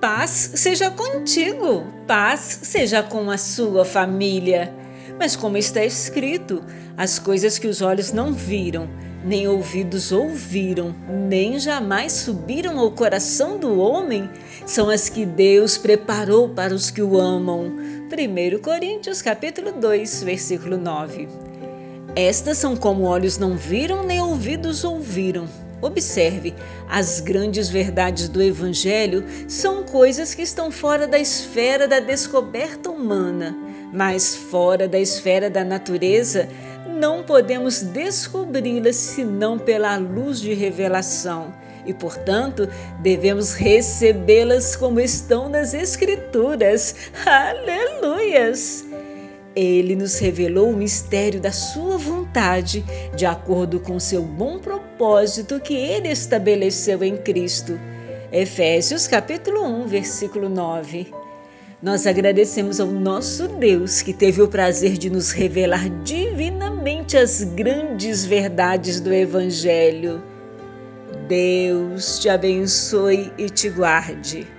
Paz seja contigo, paz seja com a sua família. Mas, como está escrito, as coisas que os olhos não viram, nem ouvidos ouviram, nem jamais subiram ao coração do homem, são as que Deus preparou para os que o amam. 1 Coríntios capítulo 2, versículo 9. Estas são como olhos não viram, nem ouvidos ouviram Observe, as grandes verdades do Evangelho são coisas que estão fora da esfera da descoberta humana, mas fora da esfera da natureza, não podemos descobri-las senão pela luz de revelação e, portanto, devemos recebê-las como estão nas Escrituras. Aleluias! Ele nos revelou o mistério da sua vontade, de acordo com seu bom propósito que ele estabeleceu em Cristo. Efésios capítulo 1, versículo 9. Nós agradecemos ao nosso Deus que teve o prazer de nos revelar divinamente as grandes verdades do Evangelho. Deus te abençoe e te guarde.